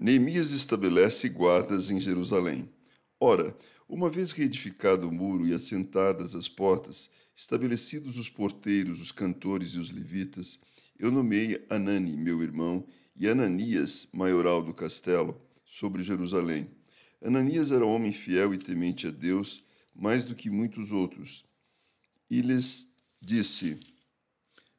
Neemias estabelece guardas em Jerusalém. Ora, uma vez reedificado o muro e assentadas as portas, estabelecidos os porteiros, os cantores e os levitas, eu nomeei Anani, meu irmão, e Ananias, maioral do castelo, sobre Jerusalém. Ananias era homem fiel e temente a Deus, mais do que muitos outros. E lhes disse: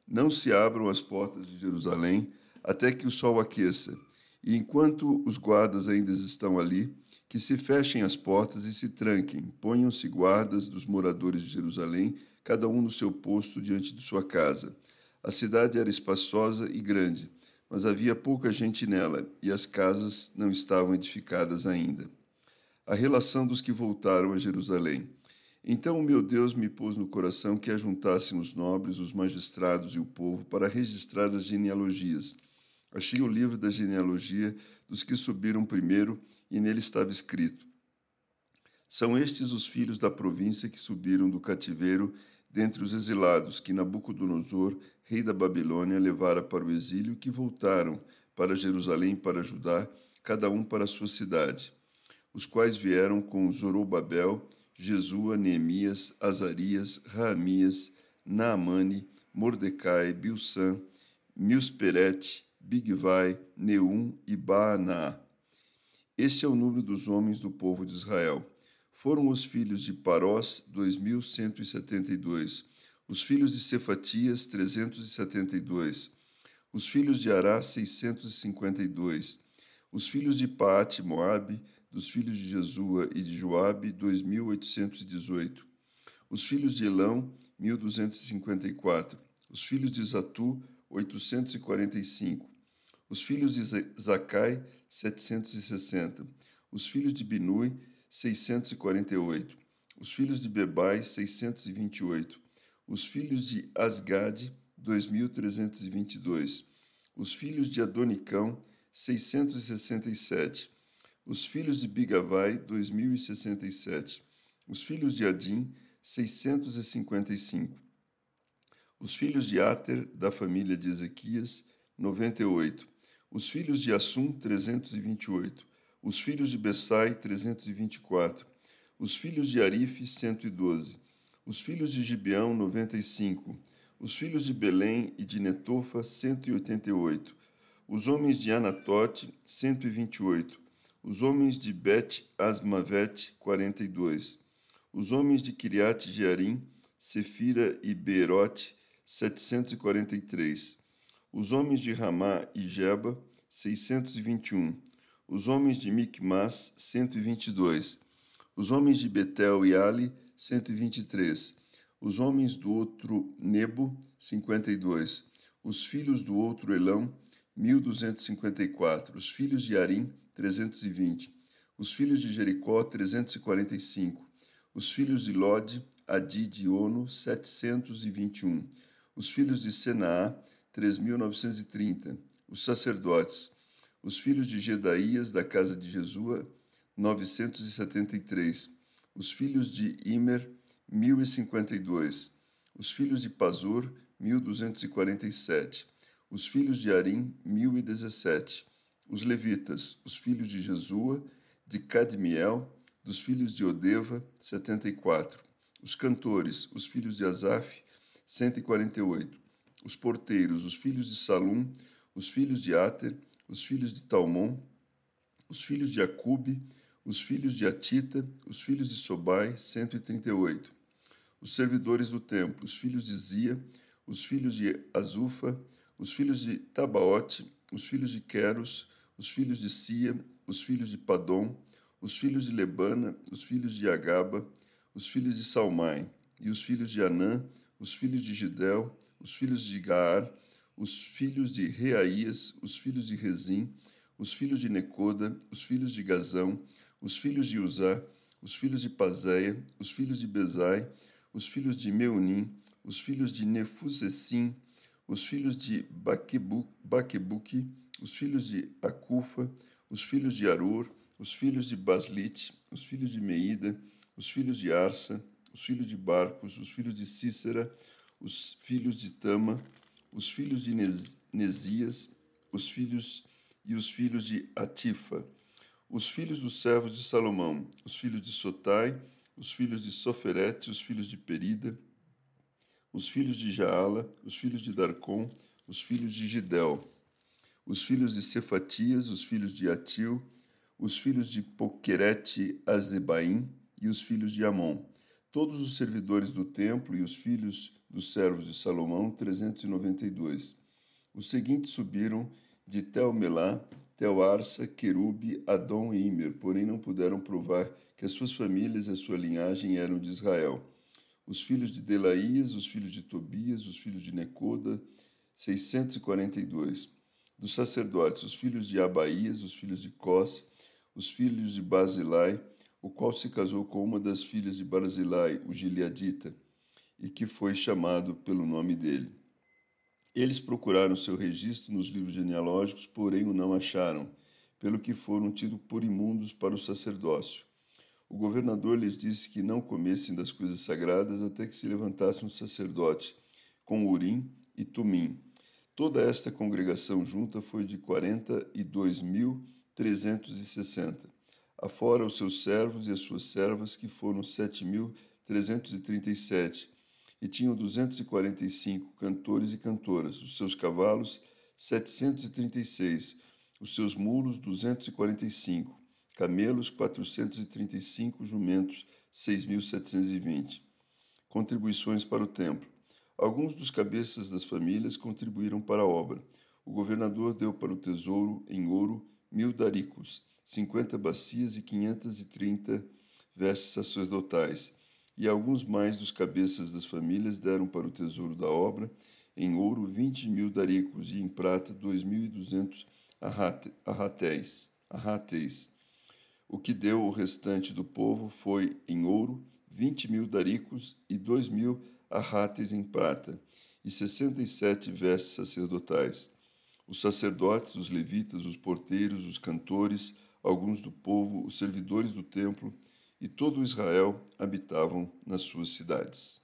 Não se abram as portas de Jerusalém até que o sol aqueça e enquanto os guardas ainda estão ali, que se fechem as portas e se tranquem, ponham-se guardas dos moradores de Jerusalém, cada um no seu posto diante de sua casa. A cidade era espaçosa e grande, mas havia pouca gente nela, e as casas não estavam edificadas ainda. A relação dos que voltaram a Jerusalém. Então o meu Deus me pôs no coração que ajuntassem os nobres, os magistrados e o povo para registrar as genealogias Achei o livro da genealogia dos que subiram primeiro e nele estava escrito: São estes os filhos da província que subiram do cativeiro dentre os exilados que Nabucodonosor, rei da Babilônia, levara para o exílio, que voltaram para Jerusalém para ajudar, cada um para a sua cidade, os quais vieram com Zorobabel, Jesua, Neemias, Azarias, Raamias, Naamane, Mordecai, Bilsan, Milsperete, Bigvai, Neum e Baaná. Este é o número dos homens do povo de Israel. Foram os filhos de Parós, 2172. Os filhos de Cefatias, 372. Os filhos de Ará, 652. Os filhos de Paate, Moabe, dos filhos de Jesua e de Joabe, 2818. Os filhos de Elão, 1254. Os filhos de Zatu, 845 os filhos de Zacai, 760. Os filhos de Binui, 648. Os filhos de Bebai, 628. Os filhos de Asgade, 2322. Os filhos de Adonicão, 667. Os filhos de Bigavai, 2067. Os filhos de Adim, 655. Os filhos de Ater, da família de Ezequias, 98 os filhos de Assum, 328. Os filhos de Bessai, 324. Os filhos de Arife, 112. Os filhos de Gibeão, 95. Os filhos de Belém e de Netofa, 188. Os homens de Anatote, 128. Os homens de Bet Asmavet, 42. Os homens de Kiriat Jearim, Sefira e Beerote, 743 os homens de Ramá e Jeba, 621, os homens de Micmas, 122, os homens de Betel e Ali, 123, os homens do outro Nebo, 52, os filhos do outro Elão, 1254, os filhos de Arim, 320, os filhos de Jericó, 345, os filhos de Lode, Adi e Ono, 721, os filhos de Senaá, 3.930. Os sacerdotes, os filhos de Gedaías, da casa de Jesua, 973. Os filhos de Imer, 1052. Os filhos de Pazur, 1247. Os filhos de Arim, 1017. Os levitas, os filhos de Jesua, de Cadmiel, dos filhos de Odeva, 74. Os cantores, os filhos de Asaf, 148 os porteiros, os filhos de Salum, os filhos de Ater, os filhos de Talmon, os filhos de Acube, os filhos de Atita, os filhos de Sobai, 138. Os servidores do templo, os filhos de Zia, os filhos de Azufa, os filhos de Tabaote, os filhos de Queros, os filhos de Sia, os filhos de Padom, os filhos de Lebana, os filhos de Agaba, os filhos de Salmai, e os filhos de Anã, os filhos de Gidel, os filhos de Gaar, os filhos de Reaías, os filhos de Rezim, os filhos de Necoda, os filhos de Gazão, os filhos de Uzá, os filhos de Pazéia, os filhos de Bezai, os filhos de Meunim, os filhos de Nefusessim, os filhos de Baquebuque, os filhos de Acufa, os filhos de Arur, os filhos de Baslite, os filhos de Meida, os filhos de Arsa, os filhos de Barcos, os filhos de Cícera, os filhos de Tama, os filhos de Nesias, os filhos e os filhos de Atifa, os filhos dos servos de Salomão, os filhos de Sotai, os filhos de Soferete, os filhos de Perida, os filhos de Jaala, os filhos de Darcom, os filhos de Gidel, os filhos de Cefatias, os filhos de Atil, os filhos de Poquerete Azebaim e os filhos de Amon, todos os servidores do templo e os filhos dos servos de Salomão, 392. Os seguintes subiram de Telmelá, Querube, Adom e Imer, porém não puderam provar que as suas famílias e a sua linhagem eram de Israel. Os filhos de Delaías, os filhos de Tobias, os filhos de Necoda, 642. Dos sacerdotes, os filhos de Abaías, os filhos de Cós, os filhos de Basilai, o qual se casou com uma das filhas de Barzilai, o gileadita, e que foi chamado pelo nome dele. Eles procuraram seu registro nos livros genealógicos, porém o não acharam, pelo que foram tidos por imundos para o sacerdócio. O governador lhes disse que não comessem das coisas sagradas até que se levantasse um sacerdote, com Urim e Tumim. Toda esta congregação junta foi de 42.360 afora os seus servos e as suas servas, que foram sete mil trezentos e trinta e sete, e tinham 245 cantores e cantoras, os seus cavalos 736, os seus mulos 245, camelos 435, jumentos 6.720. Contribuições para o templo. Alguns dos cabeças das famílias contribuíram para a obra. O governador deu para o tesouro em ouro mil daricos, 50 bacias e 530 vestes sacerdotais e alguns mais dos cabeças das famílias deram para o tesouro da obra, em ouro vinte mil daricos e em prata dois mil e duzentos arratéis. O que deu o restante do povo foi, em ouro, vinte mil daricos e dois mil arrates em prata, e sessenta e sete vestes sacerdotais. Os sacerdotes, os levitas, os porteiros, os cantores, alguns do povo, os servidores do templo, e todo Israel habitavam nas suas cidades.